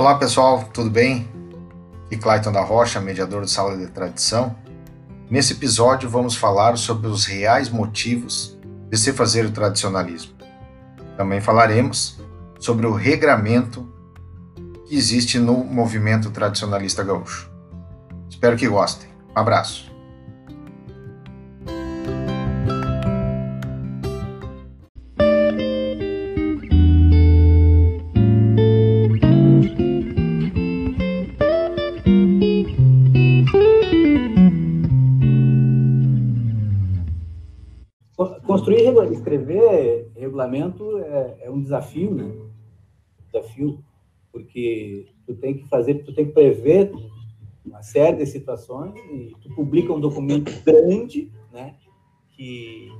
Olá pessoal, tudo bem? Aqui Clayton da Rocha, mediador de sala de tradição. Nesse episódio vamos falar sobre os reais motivos de se fazer o tradicionalismo. Também falaremos sobre o regramento que existe no movimento tradicionalista gaúcho. Espero que gostem. Um abraço. Regulamento é, é um desafio, né? Desafio, porque tu tem que fazer, tu tem que prever uma série de situações e tu publica um documento grande, né? Que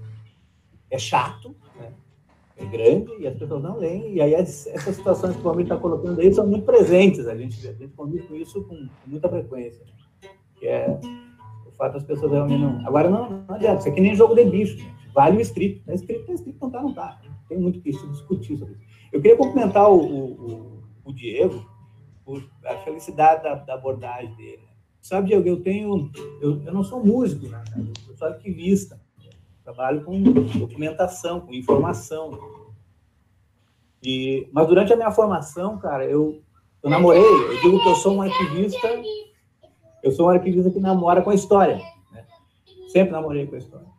é chato, né? É grande e as pessoas não leem. E aí essas situações que o Almir está colocando aí são muito presentes. A gente, a gente convive com isso com, com muita frequência. Que é o fato das pessoas realmente não. Agora não, não adianta, isso aqui nem jogo de bicho. Vale o escrito. Está escrito, está escrito, não está, não está. Tem muito que se discutir sobre isso. Eu queria cumprimentar o, o, o Diego por a felicidade da, da abordagem dele. Sabe, Diego, eu tenho. Eu, eu não sou músico, né? Eu sou arquivista. Trabalho com documentação, com informação. E, mas durante a minha formação, cara, eu, eu namorei, eu digo que eu sou um arquivista, eu sou um arquivista que namora com a história. Né? Sempre namorei com a história.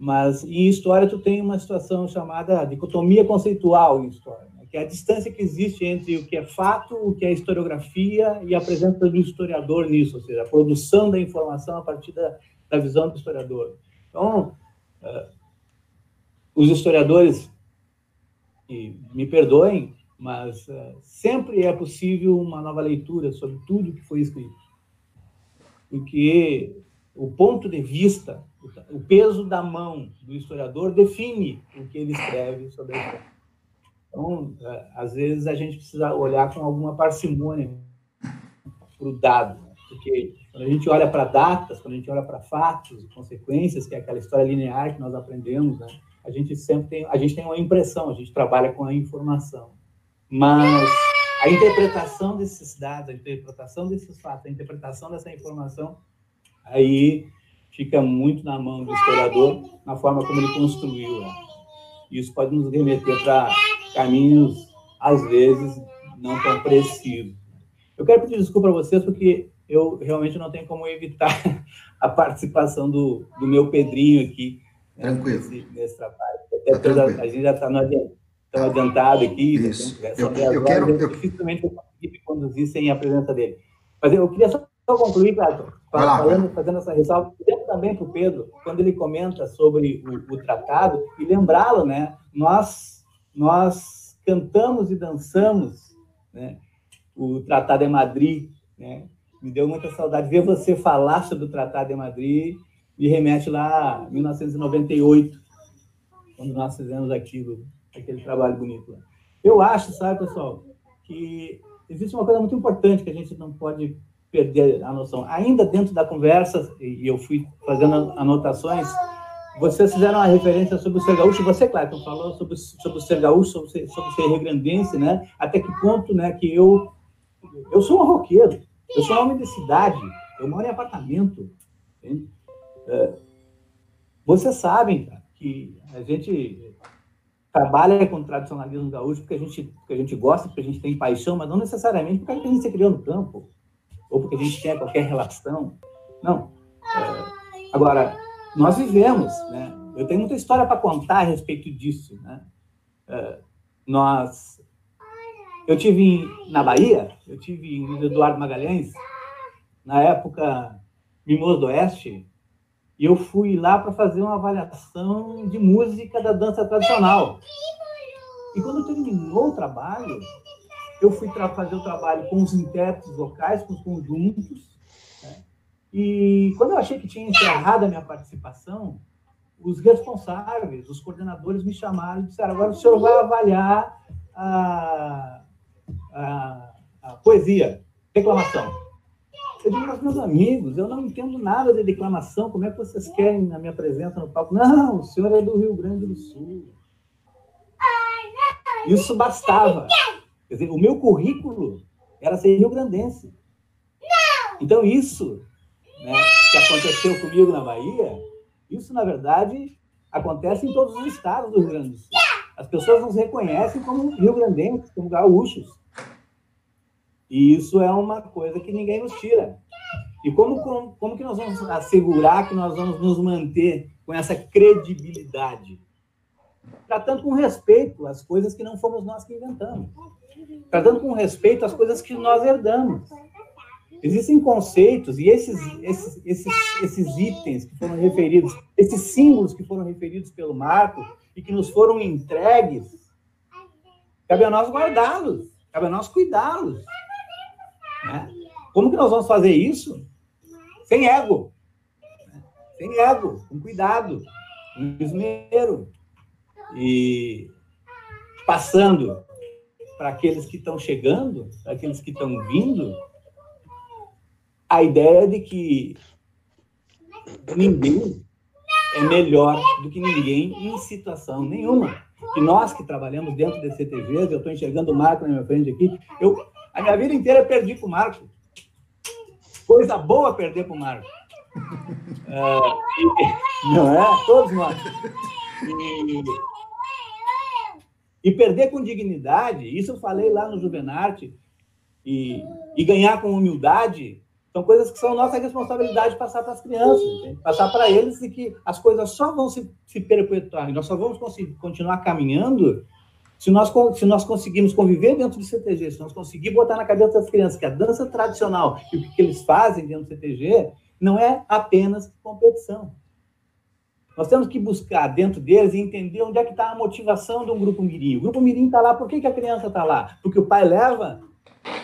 Mas em história tu tem uma situação chamada dicotomia conceitual em história, né? que é a distância que existe entre o que é fato, o que é historiografia e a presença do historiador nisso, ou seja, a produção da informação a partir da, da visão do historiador. Então, uh, os historiadores, me perdoem, mas uh, sempre é possível uma nova leitura sobre tudo que foi escrito. Porque o ponto de vista, o peso da mão do historiador define o que ele escreve sobre a história. Então, é, às vezes, a gente precisa olhar com alguma parcimônia para o dado, né? porque quando a gente olha para datas, quando a gente olha para fatos e consequências, que é aquela história linear que nós aprendemos, né? a gente sempre tem, a gente tem uma impressão, a gente trabalha com a informação, mas a interpretação desses dados, a interpretação desses fatos, a interpretação dessa informação aí fica muito na mão do historiador, na forma como ele construiu. Né? Isso pode nos remeter para caminhos, às vezes, não tão precisos. Eu quero pedir desculpa a vocês, porque eu realmente não tenho como evitar a participação do, do meu Pedrinho aqui né, nesse, nesse, trabalho. Até tá a, a gente já está no tão adiantado aqui. Isso. Eu, eu, quero... Eu... Dificilmente eu consegui me conduzir sem a presença dele. Mas eu queria só concluir, Cláudio, falando, fazendo essa ressalva, também para o Pedro, quando ele comenta sobre o, o tratado, e lembrá-lo, né? Nós, nós cantamos e dançamos né, o Tratado de Madrid, né? Me deu muita saudade. Ver você falar sobre o Tratado de Madrid me remete lá a 1998, quando nós fizemos aquilo, aquele trabalho bonito. Eu acho, sabe, pessoal, que existe uma coisa muito importante que a gente não pode perder a noção. Ainda dentro da conversa, e eu fui fazendo anotações, vocês fizeram uma referência sobre o ser gaúcho, você, Clayton, falou sobre, sobre o ser gaúcho, sobre, ser, sobre ser rio-grandense, né? Até que ponto, né, que eu... Eu sou um roqueiro, eu sou um homem de cidade, eu moro em apartamento. É, vocês sabem cara, que a gente trabalha com tradicionalismo gaúcho porque a gente, porque a gente gosta, porque a gente tem paixão, mas não necessariamente porque a gente se criou no campo ou porque a gente quer qualquer relação. Não. É, agora, nós vivemos, né? Eu tenho muita história para contar a respeito disso, né? É, nós, eu tive em, na Bahia, eu tive em Eduardo Magalhães, na época Mimoso do Oeste, e eu fui lá para fazer uma avaliação de música da dança tradicional. E quando terminou o trabalho, eu fui fazer o trabalho com os intérpretes locais, com os conjuntos, né? e quando eu achei que tinha encerrado a minha participação, os responsáveis, os coordenadores me chamaram e disseram, agora o senhor vai avaliar a, a, a poesia, declamação. Eu digo, mas meus amigos, eu não entendo nada de declamação, como é que vocês querem a minha presença no palco? Não, o senhor é do Rio Grande do Sul. Isso bastava. Quer dizer, o meu currículo era ser rio-grandense. Então, isso né, que aconteceu comigo na Bahia, isso, na verdade, acontece em todos os estados do Rio Grande do Sul. As pessoas nos reconhecem como rio-grandenses, como gaúchos. E isso é uma coisa que ninguém nos tira. E como, como, como que nós vamos assegurar que nós vamos nos manter com essa credibilidade? Tratando com respeito as coisas que não fomos nós que inventamos. Tratando com respeito as coisas que nós herdamos. Existem conceitos e esses, esses, esses, esses itens que foram referidos, esses símbolos que foram referidos pelo Marco e que nos foram entregues, cabe a nós guardá-los, cabe a nós cuidá-los. Né? Como que nós vamos fazer isso? Sem ego. Né? Sem ego, com cuidado, com esmero. E passando para aqueles que estão chegando, para aqueles que estão vindo, a ideia de que ninguém é melhor do que ninguém em situação nenhuma. Que nós que trabalhamos dentro de CTVs, eu estou enxergando o Marco na minha frente aqui, eu a minha vida inteira perdi para o Marco. Coisa boa perder para o Marco. Uh, não é? Todos nós. E, e, perder com dignidade, isso eu falei lá no Juvenarte, e, e ganhar com humildade, são coisas que são nossa responsabilidade passar para as crianças, entende? passar para eles e que as coisas só vão se, se perpetuar, nós só vamos conseguir continuar caminhando se nós, se nós conseguirmos conviver dentro do CTG, se nós conseguirmos botar na cabeça das crianças que a dança tradicional e o que eles fazem dentro do CTG não é apenas competição. Nós temos que buscar dentro deles e entender onde é que está a motivação de um grupo mirim. O grupo mirim está lá, por que, que a criança está lá? Porque o pai leva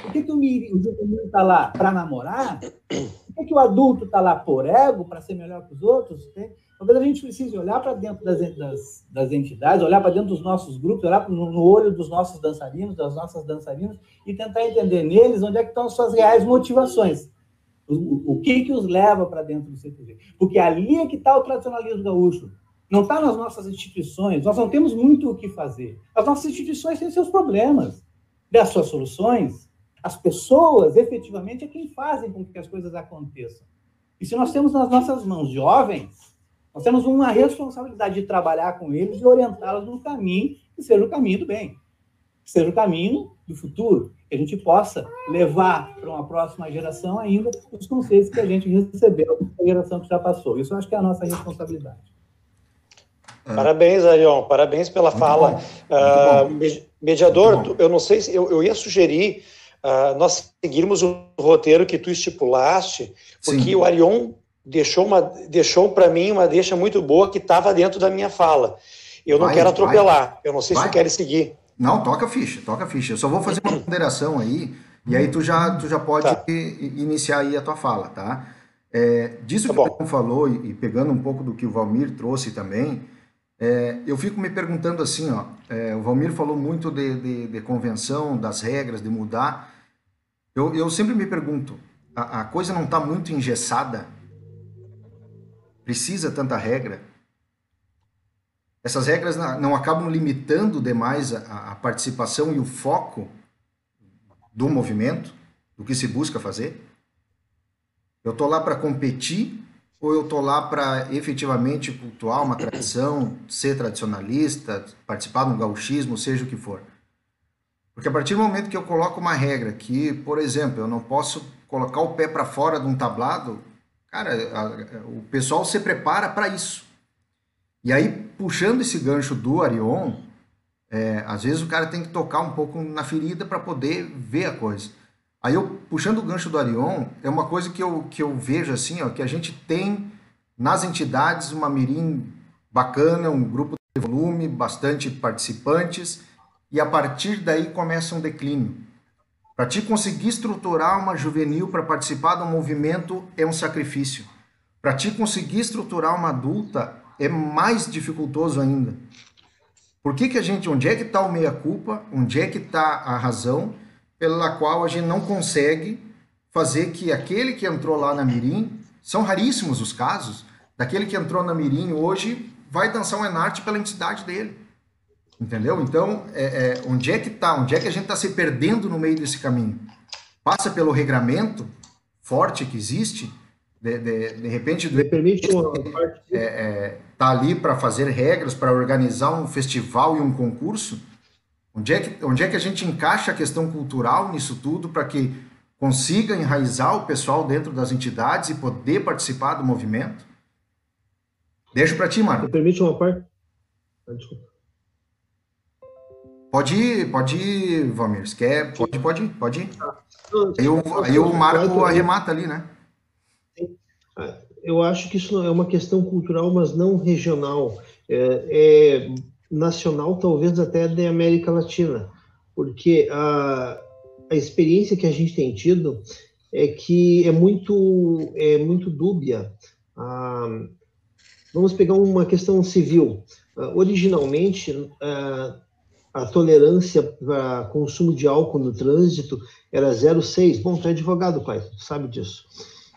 por que, que o, mirim, o está lá para namorar? Por que, que o adulto está lá por ego, para ser melhor que os outros? Talvez a gente precise olhar para dentro das, das, das, entidades, olhar para dentro dos nossos grupos, olhar no, no, olho dos nossos dançarinos, das nossas dançarinas, e tentar entender neles onde é que estão as suas reais motivações. O, o que que os leva para dentro do CTG? Porque ali é que está o tradicionalismo gaúcho. Não está nas nossas instituições. Nós não temos muito o que fazer. As nossas instituições têm seus problemas, das suas soluções, as pessoas, efetivamente, é quem fazem com que as coisas aconteçam. E se nós temos nas nossas mãos jovens, nós temos uma responsabilidade de trabalhar com eles e orientá-los no caminho que seja o caminho do bem, que seja o caminho do futuro, que a gente possa levar para uma próxima geração ainda os conceitos que a gente recebeu da geração que já passou. Isso eu acho que é a nossa responsabilidade. Parabéns, Arion, parabéns pela Muito fala. Uh, mediador, eu não sei se eu, eu ia sugerir uh, nós seguirmos o roteiro que tu estipulaste, porque Sim. o Arion deixou, uma, deixou para mim uma deixa muito boa que estava dentro da minha fala. Eu não vai, quero atropelar, vai. eu não sei vai. se tu queres seguir. Não, toca ficha, toca ficha. Eu só vou fazer uma ponderação aí, e aí tu já, tu já pode tá. iniciar aí a tua fala, tá? É, disso tá que bom. o Arion falou, e, e pegando um pouco do que o Valmir trouxe também, é, eu fico me perguntando assim, ó, é, o Valmir falou muito de, de, de, convenção, das regras, de mudar. Eu, eu sempre me pergunto, a, a coisa não está muito engessada? Precisa tanta regra? Essas regras não, acabam limitando demais a, a participação e o foco do movimento, do que se busca fazer? Eu estou lá para competir ou eu tô lá para efetivamente cultuar uma tradição, ser tradicionalista, participar de um gauchismo, seja o que for? Porque a partir do momento que eu coloco uma regra que, por exemplo, eu não posso colocar o pé para fora de um tablado, cara, a, a, o pessoal se prepara para isso. E aí, puxando esse gancho do Arion, é, às vezes o cara tem que tocar um pouco na ferida para poder ver a coisa. Aí eu, puxando o gancho do Arion, é uma coisa que eu, que eu vejo assim, ó, que a gente tem nas entidades uma mirim bacana, um grupo de volume, bastante participantes, e a partir daí começa um declínio. Para te conseguir estruturar uma juvenil para participar do movimento é um sacrifício. Para te conseguir estruturar uma adulta é mais dificultoso ainda. Por que, que a gente, onde é que está o meia-culpa, onde é que está a razão pela qual a gente não consegue fazer que aquele que entrou lá na Mirim, são raríssimos os casos, daquele que entrou na Mirim hoje vai dançar um enarte pela entidade dele. Entendeu? Então, é, é, onde é que tá? Onde é que a gente está se perdendo no meio desse caminho? passa pelo regramento forte que existe, de, de, de repente, Me permite uma parte... É, é, tá ali para fazer regras, para organizar um festival e um concurso, onde é, que, onde é que a gente encaixa a questão cultural nisso tudo para que consiga enraizar o pessoal dentro das entidades e poder participar do movimento? Deixo para ti, Marco. Me permite uma parte? Ah, desculpa. Pode ir, pode ir, Valmir. Se quer, pode, pode ir, pode ir. Aí, o, aí o Marco arremata ali, né? Eu acho que isso é uma questão cultural, mas não regional. É, é nacional, talvez até da América Latina, porque a, a experiência que a gente tem tido é que é muito, é muito dúbia. Ah, vamos pegar uma questão civil. Ah, originalmente, ah, a tolerância para consumo de álcool no trânsito era 0,6. Bom, tu é advogado, pai, tu sabe disso.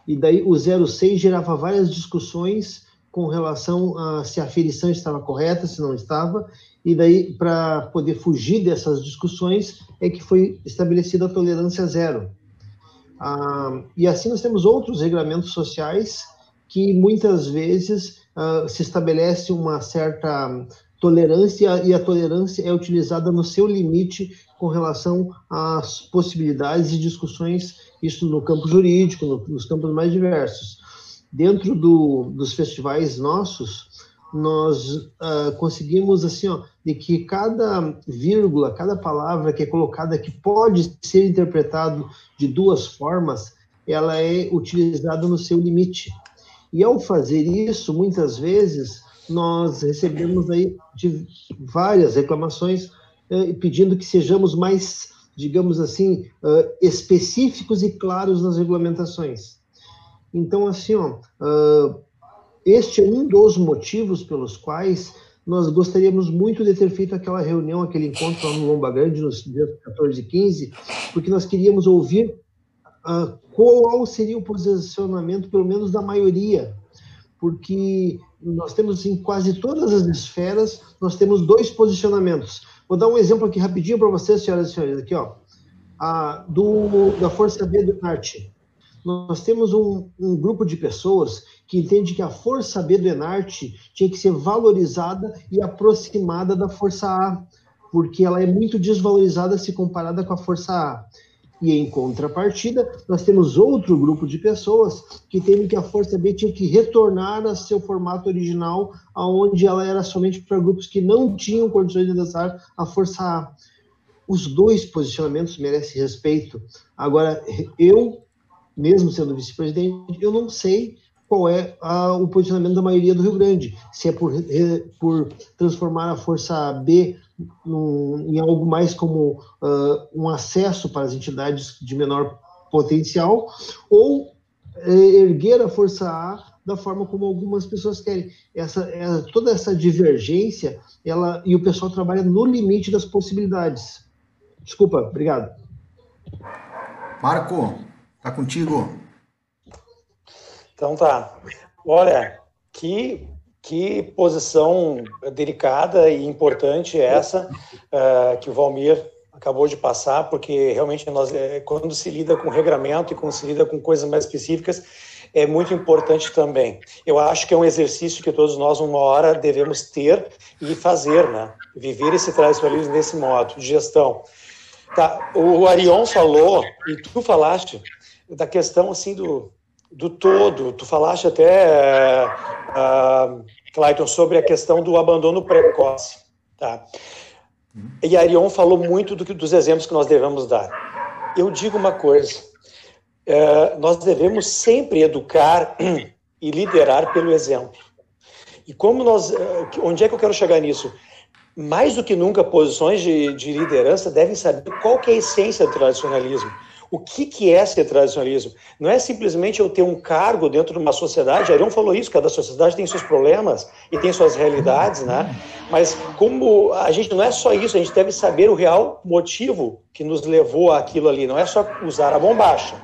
E daí o 0,6 gerava várias discussões com relação a se a aferição estava correta, se não estava, e daí, para poder fugir dessas discussões, é que foi estabelecida a tolerância zero. Ah, e assim nós temos outros regulamentos sociais que muitas vezes ah, se estabelece uma certa tolerância e a tolerância é utilizada no seu limite com relação às possibilidades e discussões, isso no campo jurídico, no, nos campos mais diversos. Dentro do, dos festivais nossos, nós uh, conseguimos assim, ó, de que cada vírgula, cada palavra que é colocada que pode ser interpretado de duas formas, ela é utilizada no seu limite. E ao fazer isso, muitas vezes nós recebemos aí várias reclamações eh, pedindo que sejamos mais, digamos assim, uh, específicos e claros nas regulamentações. Então, assim, ó, uh, este é um dos motivos pelos quais nós gostaríamos muito de ter feito aquela reunião, aquele encontro lá no Lomba Grande, nos dias 14 e 15, porque nós queríamos ouvir uh, qual seria o posicionamento, pelo menos da maioria, porque nós temos em quase todas as esferas, nós temos dois posicionamentos. Vou dar um exemplo aqui rapidinho para vocês, senhoras e senhores, aqui, ó, a, do, da Força B do Enarte. Nós temos um, um, grupo de pessoas que entende que a Força B do Enarte tinha que ser valorizada e aproximada da Força A, porque ela é muito desvalorizada se comparada com a Força A. E em contrapartida, nós temos outro grupo de pessoas que temem que a Força B tinha que retornar a seu formato original, aonde ela era somente para grupos que não tinham condições de dançar a Força A. Os dois posicionamentos merecem respeito. Agora, eu, mesmo sendo vice-presidente, eu não sei qual é a, o posicionamento da maioria do Rio Grande. Se é por, por transformar a Força B num, em algo mais como uh, um acesso para as entidades de menor potencial, ou uh, erguer a força A da forma como algumas pessoas querem. Essa, essa, toda essa divergência, ela e o pessoal trabalha no limite das possibilidades. Desculpa, obrigado. Marco, tá contigo. Então tá. Olha, que que posição delicada e importante é essa uh, que o Valmir acabou de passar, porque realmente nós, eh, quando se lida com regramento e quando se lida com coisas mais específicas, é muito importante também. Eu acho que é um exercício que todos nós, uma hora, devemos ter e fazer, né? Viver esse tradicionalismo desse modo, de gestão. Tá, o Arion falou, e tu falaste, da questão, assim, do, do todo. Tu falaste até, uh, Clayton, sobre a questão do abandono precoce. Tá? E Arion falou muito do que, dos exemplos que nós devemos dar. Eu digo uma coisa: uh, nós devemos sempre educar e liderar pelo exemplo. E como nós, uh, onde é que eu quero chegar nisso? Mais do que nunca, posições de, de liderança devem saber qual é a essência do tradicionalismo o que, que é ser tradicionalismo? Não é simplesmente eu ter um cargo dentro de uma sociedade, Arion falou isso, cada sociedade tem seus problemas e tem suas realidades, né? Mas como a gente não é só isso, a gente deve saber o real motivo que nos levou àquilo ali, não é só usar a bombacha.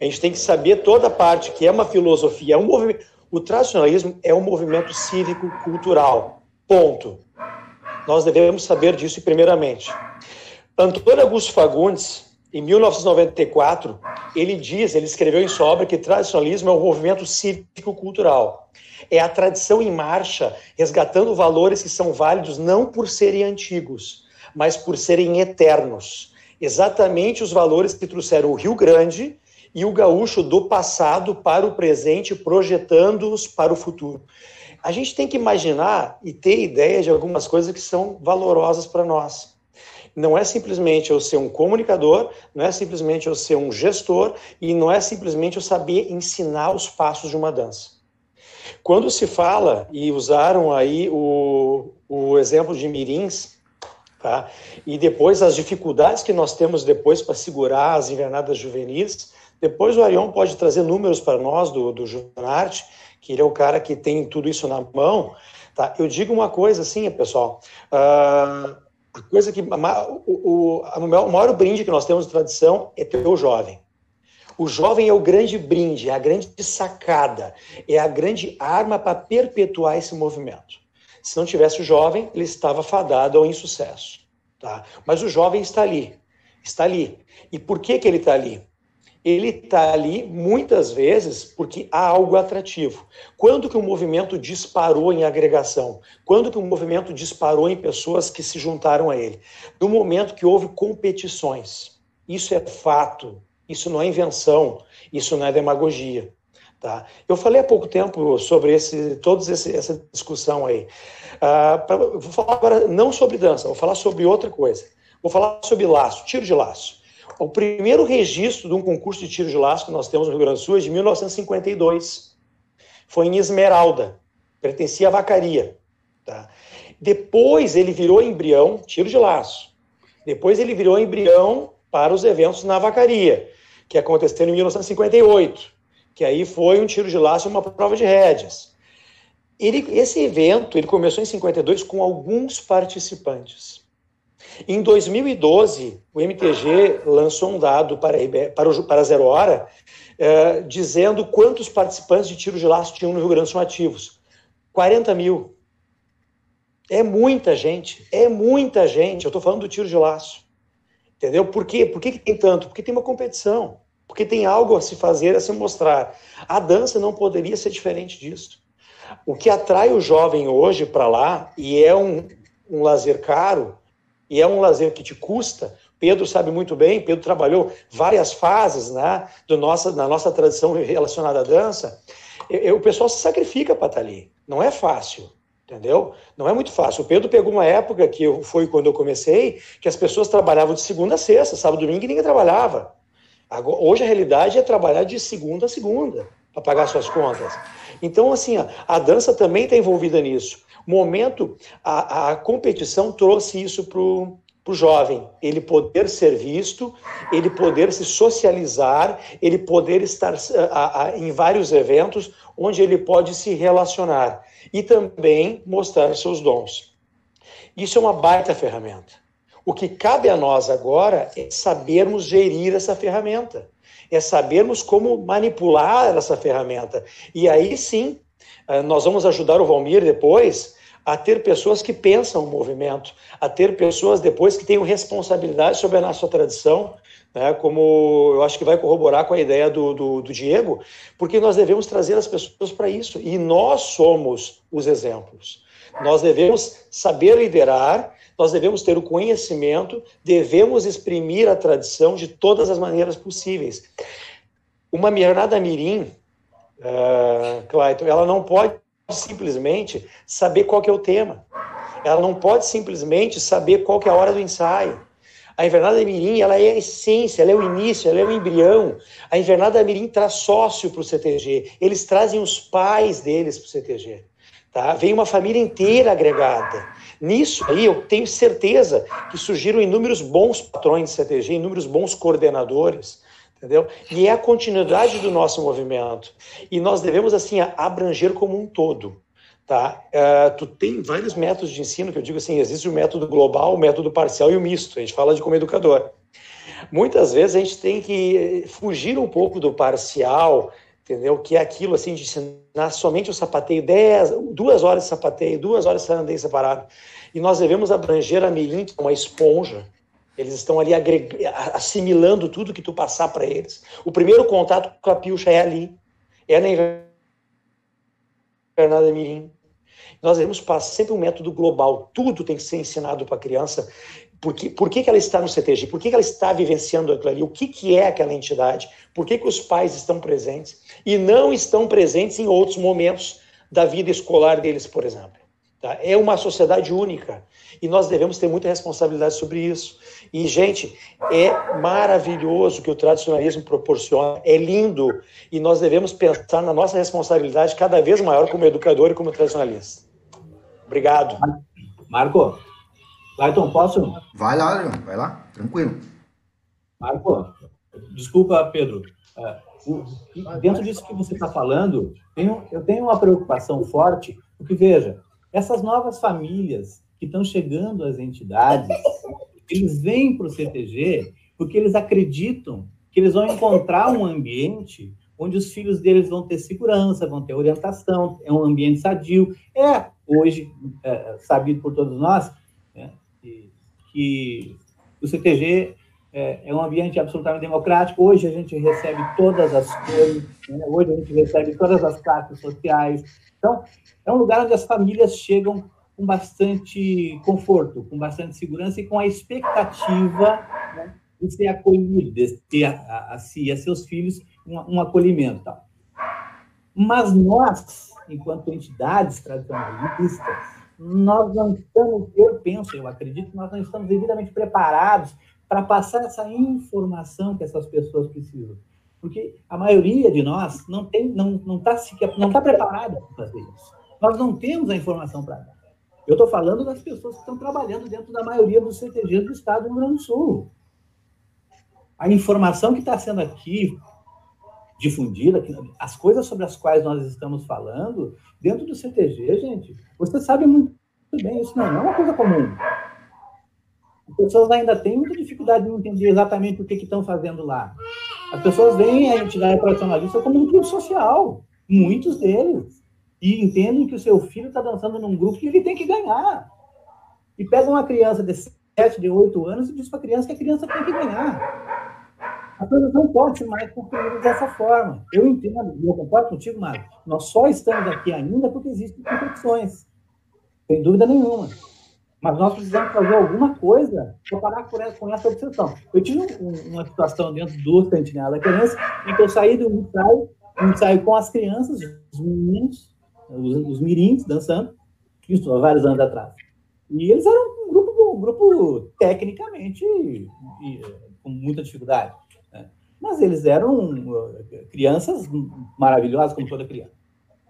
A gente tem que saber toda a parte que é uma filosofia, é um movimento. O tradicionalismo é um movimento cívico-cultural. Ponto. Nós devemos saber disso primeiramente. Antônio Augusto Fagundes, em 1994, ele diz, ele escreveu em sua obra que tradicionalismo é um movimento cívico-cultural. É a tradição em marcha, resgatando valores que são válidos não por serem antigos, mas por serem eternos. Exatamente os valores que trouxeram o Rio Grande e o gaúcho do passado para o presente, projetando-os para o futuro. A gente tem que imaginar e ter ideia de algumas coisas que são valorosas para nós. Não é simplesmente eu ser um comunicador, não é simplesmente eu ser um gestor e não é simplesmente eu saber ensinar os passos de uma dança. Quando se fala, e usaram aí o, o exemplo de mirins, tá? e depois as dificuldades que nós temos depois para segurar as invernadas juvenis, depois o Arion pode trazer números para nós do, do Junarte, que ele é o cara que tem tudo isso na mão. Tá? Eu digo uma coisa assim, pessoal, uh, a coisa que o, o, o maior brinde que nós temos de tradição é ter o jovem. O jovem é o grande brinde, é a grande sacada, é a grande arma para perpetuar esse movimento. Se não tivesse o jovem, ele estava fadado ao insucesso. Tá? Mas o jovem está ali, está ali. E por que, que ele está ali? Ele está ali muitas vezes porque há algo atrativo. Quando que o movimento disparou em agregação? Quando que o movimento disparou em pessoas que se juntaram a ele? No momento que houve competições. Isso é fato, isso não é invenção, isso não é demagogia. Tá? Eu falei há pouco tempo sobre esse, toda essa discussão aí. Uh, pra, vou falar agora não sobre dança, vou falar sobre outra coisa. Vou falar sobre laço, tiro de laço. O primeiro registro de um concurso de tiro de laço que nós temos no Rio Grande do Sul é de 1952. Foi em Esmeralda, pertencia à vacaria. Tá? Depois ele virou embrião, tiro de laço. Depois ele virou embrião para os eventos na vacaria, que aconteceram em 1958, que aí foi um tiro de laço e uma prova de rédeas. Ele, esse evento ele começou em 52 com alguns participantes. Em 2012, o MTG lançou um dado para, para, o, para Zero Hora, é, dizendo quantos participantes de tiro de laço tinham no Rio Grande do Sul ativos. 40 mil. É muita gente, é muita gente. Eu estou falando do tiro de laço. Entendeu? Por quê? Por que, que tem tanto? Porque tem uma competição. Porque tem algo a se fazer, a se mostrar. A dança não poderia ser diferente disso. O que atrai o jovem hoje para lá, e é um, um lazer caro, e é um lazer que te custa. Pedro sabe muito bem, Pedro trabalhou várias fases né, do nossa, na nossa tradição relacionada à dança. E, o pessoal se sacrifica para estar tá ali. Não é fácil, entendeu? Não é muito fácil. O Pedro pegou uma época que eu, foi quando eu comecei, que as pessoas trabalhavam de segunda a sexta, sábado domingo ninguém trabalhava. Agora, hoje a realidade é trabalhar de segunda a segunda para pagar suas contas. Então, assim, a, a dança também está envolvida nisso momento, a, a competição trouxe isso para o jovem, ele poder ser visto, ele poder se socializar, ele poder estar a, a, em vários eventos onde ele pode se relacionar e também mostrar seus dons. Isso é uma baita ferramenta. O que cabe a nós agora é sabermos gerir essa ferramenta, é sabermos como manipular essa ferramenta. E aí sim, nós vamos ajudar o Valmir depois a ter pessoas que pensam o movimento, a ter pessoas depois que tenham responsabilidade sobre a nossa tradição, né, como eu acho que vai corroborar com a ideia do, do, do Diego, porque nós devemos trazer as pessoas para isso, e nós somos os exemplos. Nós devemos saber liderar, nós devemos ter o conhecimento, devemos exprimir a tradição de todas as maneiras possíveis. Uma Mirnada Mirim, uh, Clayton, ela não pode simplesmente saber qual é o tema. Ela não pode simplesmente saber qual é a hora do ensaio. A invernada mirim, ela é a essência, ela é o início, ela é o embrião. A invernada mirim traz sócio para o CTG. Eles trazem os pais deles para o CTG. Tá? Vem uma família inteira agregada. Nisso aí, eu tenho certeza que surgiram inúmeros bons patrões de CTG, inúmeros bons coordenadores, entendeu? E é a continuidade do nosso movimento. E nós devemos, assim, abranger como um todo, tá? Uh, tu tem vários métodos de ensino, que eu digo assim, existe o método global, o método parcial e o misto. A gente fala de como educador. Muitas vezes a gente tem que fugir um pouco do parcial, entendeu? Que é aquilo, assim, de ensinar somente o sapateio, dez, duas horas de sapateio, duas horas de andei separado. E nós devemos abranger a mirim, que é uma esponja, Eles estão ali assimilando tudo que tu passar para eles. O primeiro contato com a pilcha é ali, é na invernada mirim. Nós devemos passar sempre um método global. Tudo tem que ser ensinado para a criança. Por, que, por que, que ela está no CTG? Por que, que ela está vivenciando aquilo ali? O que, que é aquela entidade? Por que, que os pais estão presentes e não estão presentes em outros momentos da vida escolar deles, por exemplo? Tá? É uma sociedade única e nós devemos ter muita responsabilidade sobre isso. E, gente, é maravilhoso que o tradicionalismo proporciona, é lindo, e nós devemos pensar na nossa responsabilidade cada vez maior como educador e como tradicionalista. Obrigado. Marco, Clayton, posso? Vai lá, vai lá, tranquilo. Marco, desculpa, Pedro. Uh, dentro disso que você está falando, eu tenho uma preocupação forte, porque, veja, essas novas famílias que estão chegando às entidades, eles vêm para o CTG porque eles acreditam que eles vão encontrar um ambiente onde os filhos deles vão ter segurança, vão ter orientação, é um ambiente sadio. É, hoje, é, sabido por todos nós, né, que, que, o CTG é, é, um ambiente absolutamente democrático. Hoje a gente recebe todas as cores, né, hoje a gente recebe todas as classes sociais. Então, é um lugar onde as famílias chegam com bastante conforto, com bastante segurança e com a expectativa né, de ser acolhido, de ter a, a, si e a seus filhos um, um acolhimento. Tal. Mas nós, enquanto entidades tradicionalistas, nós não estamos, eu penso, eu acredito nós não estamos devidamente preparados para passar essa informação que essas pessoas precisam. Porque a maioria de nós não tem, não não está não tá preparada para fazer isso. Nós não temos a informação para dar. Eu estou falando das pessoas que estão trabalhando dentro da maioria dos CTGs do Estado do Rio Grande do Sul. A informação que está sendo aqui difundida, as coisas sobre as quais nós estamos falando, dentro do CTG, gente, você sabe muito bem, isso não é uma coisa comum. As pessoas ainda têm muita dificuldade de entender exatamente o que, estão fazendo lá. As pessoas veem a entidade tradicionalista como um clube social, muitos deles e entendem que o seu filho está dançando num grupo que ele tem que ganhar. E pega uma criança de 7, de 8 anos e diz para a criança que a criança tem que ganhar. A coisa não pode mais construída dessa forma. Eu entendo, eu concordo contigo, Mário. Nós só estamos aqui ainda porque existem competições. Sem dúvida nenhuma. Mas nós precisamos fazer alguma coisa para parar com essa obsessão. Eu tive uma situação dentro do Sentinela da Criança em que eu saí do ensaio, um ensaio com as crianças, os meninos, os, os mirins dançando, isso há vários anos atrás. E eles eram um grupo, um grupo tecnicamente e, com muita dificuldade. Né? Mas eles eram uh, crianças maravilhosas, como toda criança.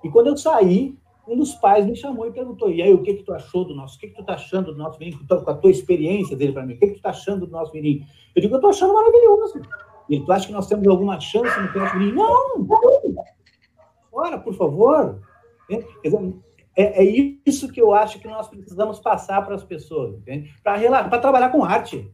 E quando eu saí, um dos pais me chamou e perguntou: e aí, o que, que tu achou do nosso? O que, que tu tá achando do nosso menino? Com a tua experiência dele para mim, o que, que tu tá achando do nosso menino? Eu digo: eu tô achando maravilhoso. E tu acha que nós temos alguma chance no nosso menino? Não, não. Ora, por favor, é, é, isso que eu acho que nós precisamos passar para as pessoas, Para trabalhar com arte,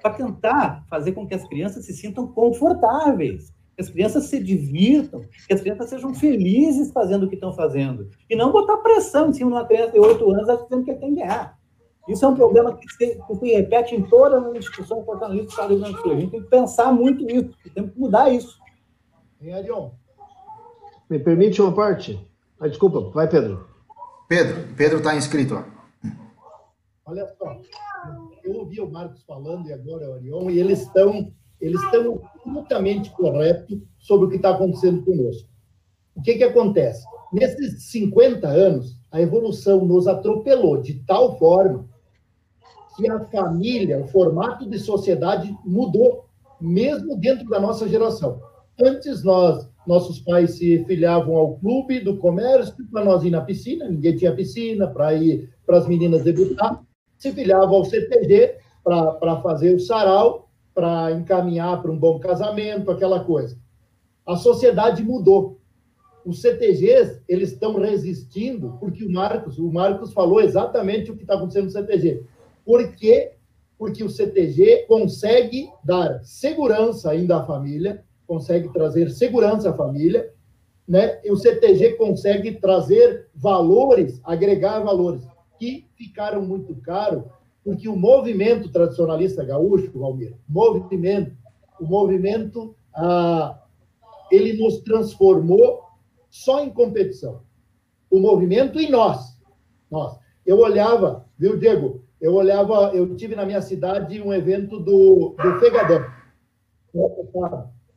para tentar fazer com que as crianças se sintam confortáveis, que as crianças se divirtam, que as crianças sejam felizes fazendo o que estão fazendo. E não botar pressão em cima de uma criança de 8 anos dizendo que tem que ganhar. Isso é um problema que se, que se repete em todas as instituições fortalecidas do Estado do Rio Grande do Sul. A gente tem que pensar muito nisso, temos que mudar isso. Em Arion, me permite uma parte? Ah, desculpa, vai, Pedro. Pedro, Pedro está inscrito. Olha só, eu ouvi o Marcos falando e agora o Arion, e eles estão eles estão absolutamente corretos sobre o que está acontecendo conosco. O que, que acontece? Nesses 50 anos, a evolução nos atropelou de tal forma que a família, o formato de sociedade mudou, mesmo dentro da nossa geração. Antes, nós nossos pais se filiavam ao clube do comércio para nós ir na piscina, ninguém tinha piscina, para ir para as meninas debutar, se filiavam ao CTG para fazer o sarau, para encaminhar para um bom casamento, aquela coisa. A sociedade mudou. Os CTGs, eles estão resistindo, porque o Marcos, o Marcos falou exatamente o que está acontecendo no CTG. Por quê? Porque o CTG consegue dar segurança ainda à família, consegue trazer segurança à família, né? E o CTG consegue trazer valores, agregar valores que ficaram muito Porque o movimento tradicionalista gaúcho, Valmir, movimento, o movimento, ah, ele nos transformou só em competição. O movimento e nós. Nós. Eu olhava, viu, Diego? Eu olhava, eu tive na minha cidade um evento do, do Fegadão.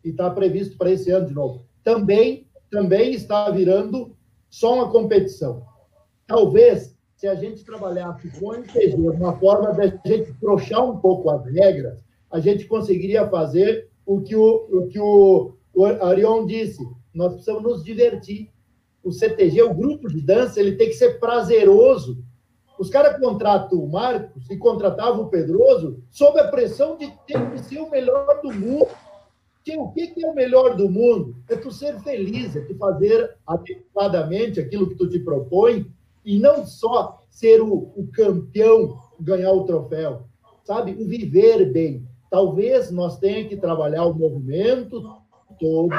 E está previsto para esse ano de novo. Também, também está virando só uma competição. Talvez, se a gente trabalhasse com o MTG, uma forma da gente frouxar um pouco as regras, a gente conseguiria fazer o que o, o, que o, o Arion disse. Nós precisamos nos divertir. O CTG, o grupo de dança, ele tem que ser prazeroso. Os caras contratam o Marcos e contratavam o Pedroso sob a pressão de ter que ser o melhor do mundo. O que é o melhor do mundo? É tu ser feliz, é tu fazer adequadamente aquilo que tu te propõe e não só ser o, o campeão, ganhar o troféu, sabe? O viver bem. Talvez nós tenhamos que trabalhar o movimento todo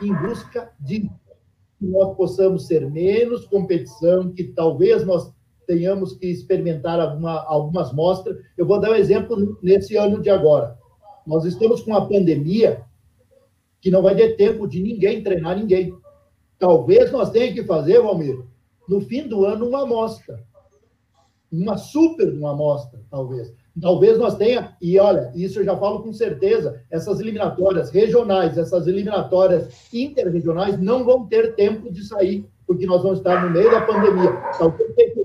em busca de que nós possamos ser menos competição, que talvez nós tenhamos que experimentar alguma, algumas mostras. Eu vou dar um exemplo nesse ano de agora. Nós estamos com uma pandemia que não vai ter tempo de ninguém treinar ninguém. Talvez nós tenhamos que fazer, Valmir, no fim do ano, uma amostra. Uma super uma amostra, talvez. Talvez nós tenha, e olha, isso eu já falo com certeza, essas eliminatórias regionais, essas eliminatórias interregionais não vão ter tempo de sair, porque nós vamos estar no meio da pandemia. Talvez tenha que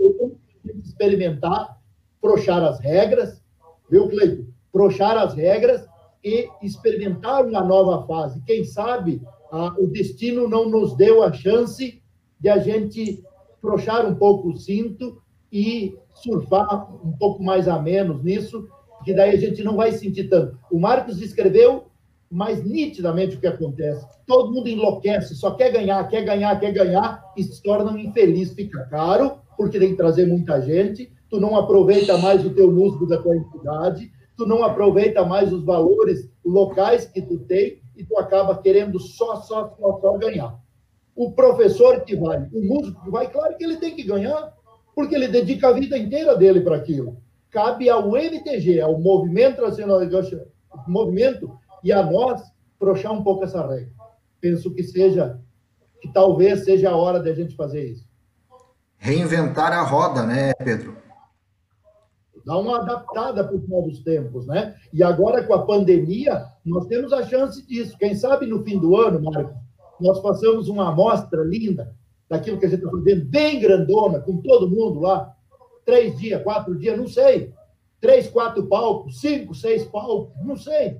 experimentar, frouxar as regras, viu, Cleito? Frouxar as regras e experimentar uma nova fase. Quem sabe ah, o destino não nos deu a chance de a gente frouxar um pouco o cinto e surfar um pouco mais a menos nisso, que daí a gente não vai sentir tanto. O Marcos descreveu mais nitidamente o que acontece. Todo mundo enlouquece, só quer ganhar, quer ganhar, quer ganhar e se torna um infeliz. Fica caro, porque tem que trazer muita gente, tu não aproveita mais o teu músculo da tua entidade, tu não aproveita mais os valores locais que tu tem e tu acaba querendo só, só, só, só ganhar. O professor que vai, o músico que vai, claro que ele tem que ganhar, porque ele dedica a vida inteira dele para aquilo. Cabe ao MTG, ao Movimento Nacional de Movimento e a nós frouxar um pouco essa regra. Penso que seja, que talvez seja a hora da gente fazer isso. Reinventar a roda, né, Pedro? dar uma adaptada para os novos tempos, né? E agora, com a pandemia, nós temos a chance disso. Quem sabe no fim do ano, Marcos, nós passamos uma amostra linda daquilo que a gente está fazendo, bem grandona, com todo mundo lá, três dias, quatro dias, não sei. Três, quatro palcos, cinco, seis palcos, não sei.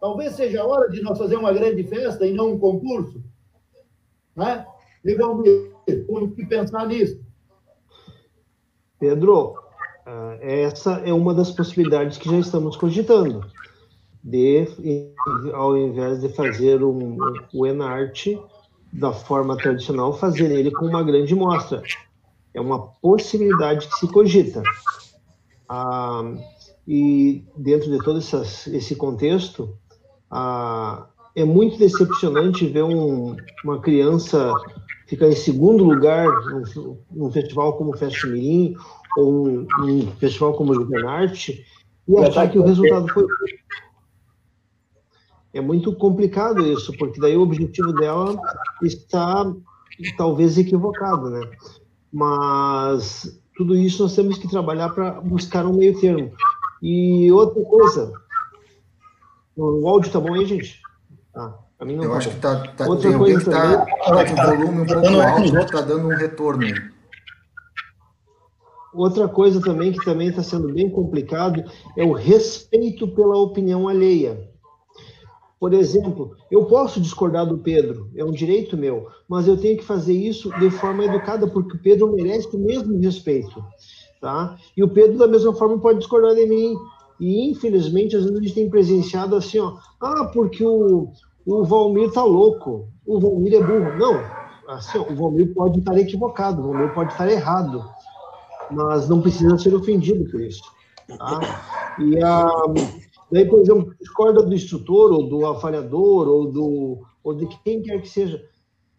Talvez seja a hora de nós fazer uma grande festa e não um concurso. Né? E vamos que pensar nisso. Pedro, ah, essa é uma das possibilidades que já estamos cogitando, de, ao invés de fazer um, o Enart da forma tradicional, fazer ele com uma grande mostra. É uma possibilidade que se cogita. Ah, e dentro de todo essas, esse contexto, ah, é muito decepcionante ver um, uma criança ficar em segundo lugar num, num festival como o Fest Mirim ou um, um festival como o Juvenarte e achar que o resultado foi. É muito complicado isso, porque daí o objetivo dela está talvez equivocado, né? Mas tudo isso nós temos que trabalhar para buscar um meio termo. E outra coisa, o áudio tá bom aí, gente? Tá. mim não Eu tá acho bom. que tá, tá outra tem coisa que tá, tá com volume um pouco alto, está dando um retorno. Outra coisa também que também está sendo bem complicado é o respeito pela opinião alheia. Por exemplo, eu posso discordar do Pedro, é um direito meu, mas eu tenho que fazer isso de forma educada, porque o Pedro merece o mesmo respeito, tá? E o Pedro, da mesma forma, pode discordar de mim. E, infelizmente, às vezes a gente tem presenciado assim, ó, ah, porque o, o Valmir tá louco, o Valmir é burro. Não, assim, ó, o Valmir pode estar equivocado, o Valmir pode estar errado mas não precisa ser ofendido por isso. Tá? E a, daí, por exemplo, discorda do instrutor, ou do avaliador, ou, do, ou de quem quer que seja.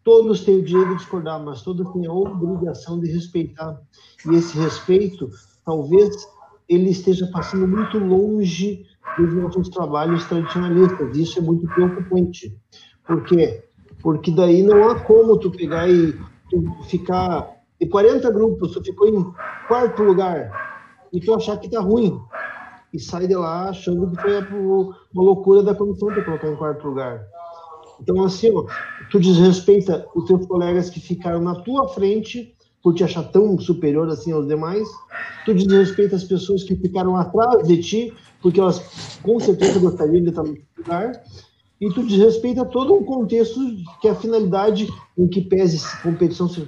Todos têm o direito de discordar, mas todos têm a obrigação de respeitar. E esse respeito, talvez, ele esteja passando muito longe dos nossos trabalhos tradicionalistas. Isso é muito preocupante. Por quê? Porque daí não há como tu pegar e tu ficar de 40 grupos, tu ficou em quarto lugar e tu achar que tá ruim e sai de lá achando que foi uma loucura da comissão de colocar em quarto lugar. Então, assim, ó, tu desrespeita os teus colegas que ficaram na tua frente por te achar tão superior assim aos demais, tu desrespeita as pessoas que ficaram atrás de ti, porque elas com certeza gostariam de estar no lugar, e tu desrespeita todo um contexto que a finalidade em que pese competição ser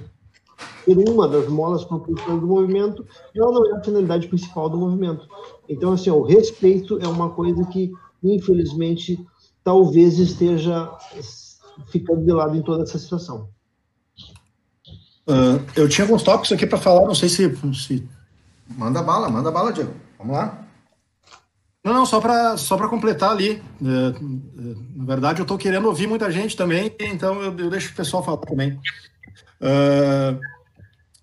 uma das molas propulsoras do movimento, ela não é a finalidade principal do movimento. Então, assim, o respeito é uma coisa que, infelizmente, talvez esteja ficando de lado em toda essa situação. Uh, eu tinha alguns tópicos aqui para falar, não sei se, se, Manda bala, manda bala, Diego. Vamos lá. Não, não, só para só completar ali. Uh, na verdade, eu estou querendo ouvir muita gente também, então eu, eu deixo o pessoal falar também. Uh,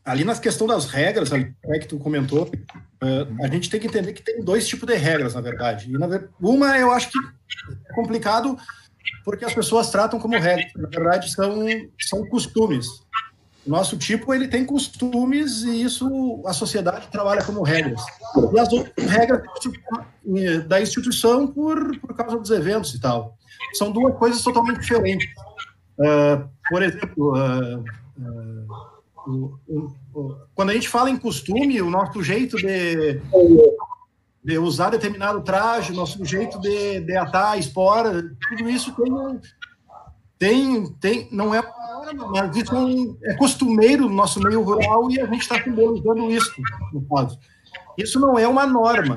ali na questão das regras, ali, né, que tu comentou, a gente tem que entender que tem dois tipos de regras, na verdade. E, na, uma eu acho que é complicado porque as pessoas tratam como regras. Na verdade, são, são costumes. Nosso tipo ele tem costumes e isso a sociedade trabalha como regras. E as outras regras da instituição por, por causa dos eventos e tal. São duas coisas totalmente diferentes. Uh, por exemplo, uh, uh, quando a gente fala em costume, o nosso jeito de, de usar determinado traje, nosso jeito de, de atar espora, tudo isso tem, tem, tem não é mas isso é costumeiro no nosso meio rural e a gente está simbolizando isso, no caso. Isso não é uma norma,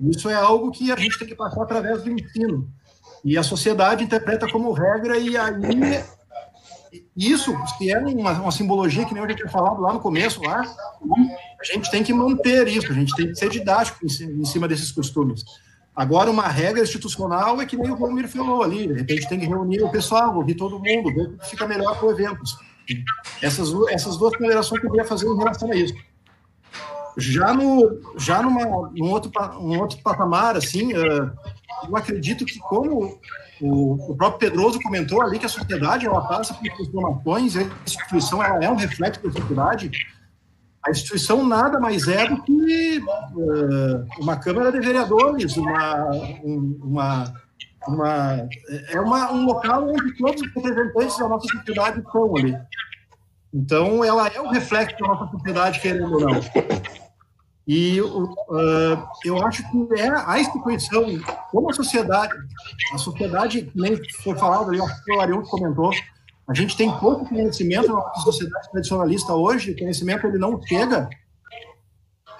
isso é algo que a gente tem que passar através do ensino. E a sociedade interpreta como regra, e aí isso, se é uma, uma simbologia que nem eu já tinha falado lá no começo, lá, a gente tem que manter isso, a gente tem que ser didático em, em cima desses costumes. Agora, uma regra institucional é que nem o Romir falou ali, de repente tem que reunir o pessoal, ouvir todo mundo, ver o que fica melhor para o evento. Essas, essas duas ponderações que eu queria fazer em relação a isso. Já, no, já numa, num, outro, um outro patamar, assim, uh, eu acredito que como o, o, próprio Pedroso comentou ali que a sociedade ela passa por transformações, a instituição ela é um reflexo da sociedade, a instituição nada mais é do que uh, uma Câmara de Vereadores, uma, uma, uma, é uma, um local onde todos os representantes da nossa sociedade estão ali. Então, ela é o reflexo da nossa sociedade, querendo ou não. E uh, eu acho que é a instituição, como a sociedade, a sociedade, nem foi falado ali, acho que o Ariel comentou, a gente tem pouco conhecimento na sociedade tradicionalista hoje, o conhecimento ele não chega.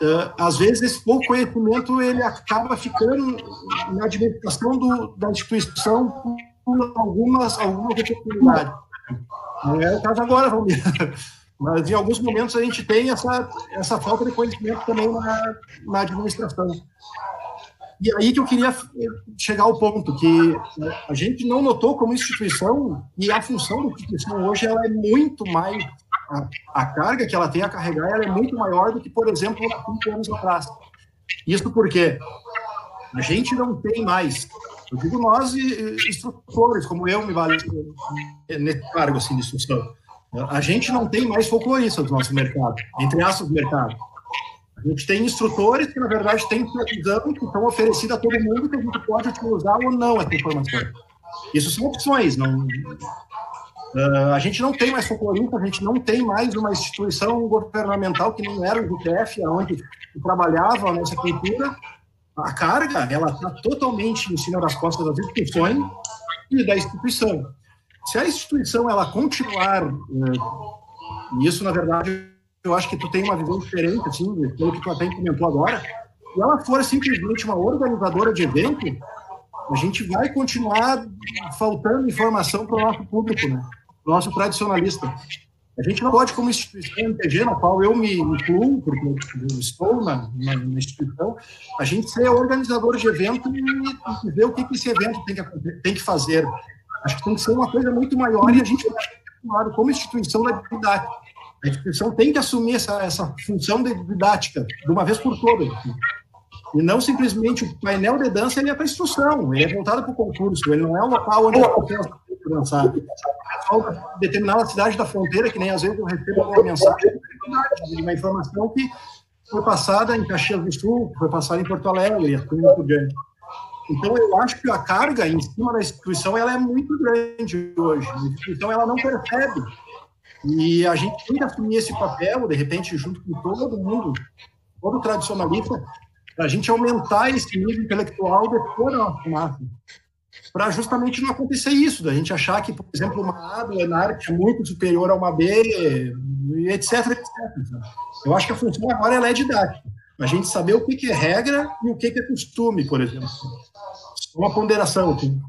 Uh, às vezes esse pouco conhecimento ele acaba ficando na administração do, da instituição por algumas algumas oportunidades. Não é o caso agora, Valmir. Mas em alguns momentos a gente tem essa, essa falta de conhecimento também na, na administração. E aí que eu queria chegar ao ponto que né, a gente não notou como instituição e a função da instituição hoje ela é muito mais a, a carga que ela tem a carregar ela é muito maior do que por exemplo há cinco anos atrás. Isso porque a gente não tem mais, eu digo nós instrutores como eu me vale nesse cargo assim de instrução, a gente não tem mais folcloristas do nosso mercado, entre aspas do mercado. A gente tem instrutores que, na verdade, têm previsão que estão oferecidas a todo mundo que a gente pode utilizar ou não essa informação. Isso são opções. Não, uh, a gente não tem mais folclorista, a gente não tem mais uma instituição governamental que não era o GTF, onde trabalhava a nossa cultura. A carga, ela está totalmente em cima das costas das instituições e da instituição. Se a instituição ela continuar, uh, isso, na verdade, eu acho que tu tem uma visão diferente, assim, pelo que tu até comentou agora. Se ela for simplesmente uma organizadora de evento, a gente vai continuar faltando informação para o nosso público, né? Nosso tradicionalista. A gente não pode, como instituição MTG, na qual eu me incluo, porque eu estou na, na, na instituição, a gente ser organizador de evento e, e ver o que, que esse evento tem que, tem que fazer. Acho que tem que ser uma coisa muito maior e a gente vai, como instituição da didática a instituição tem que assumir essa, essa função de didática de uma vez por todas. E não simplesmente o painel de dança ele é para instrução, ele é voltado para o concurso, ele não é um local onde as pessoas dançar. É determinada cidade da fronteira, que nem às vezes eu recebo uma mensagem uma informação que foi passada em Caxias do Sul, foi passada em Porto Alegre, e assim por diante. Então, eu acho que a carga em cima da instituição ela é muito grande hoje. A instituição ela não percebe. E a gente tem que assumir esse papel, de repente, junto com todo mundo, todo tradicionalista, para a gente aumentar esse nível intelectual depois da nossa massa. Para justamente não acontecer isso, da gente achar que, por exemplo, uma A do Enart é muito superior a uma B, etc, etc. Eu acho que a função agora é didática. A gente saber o que é regra e o que é costume, por exemplo. Uma ponderação. Assim.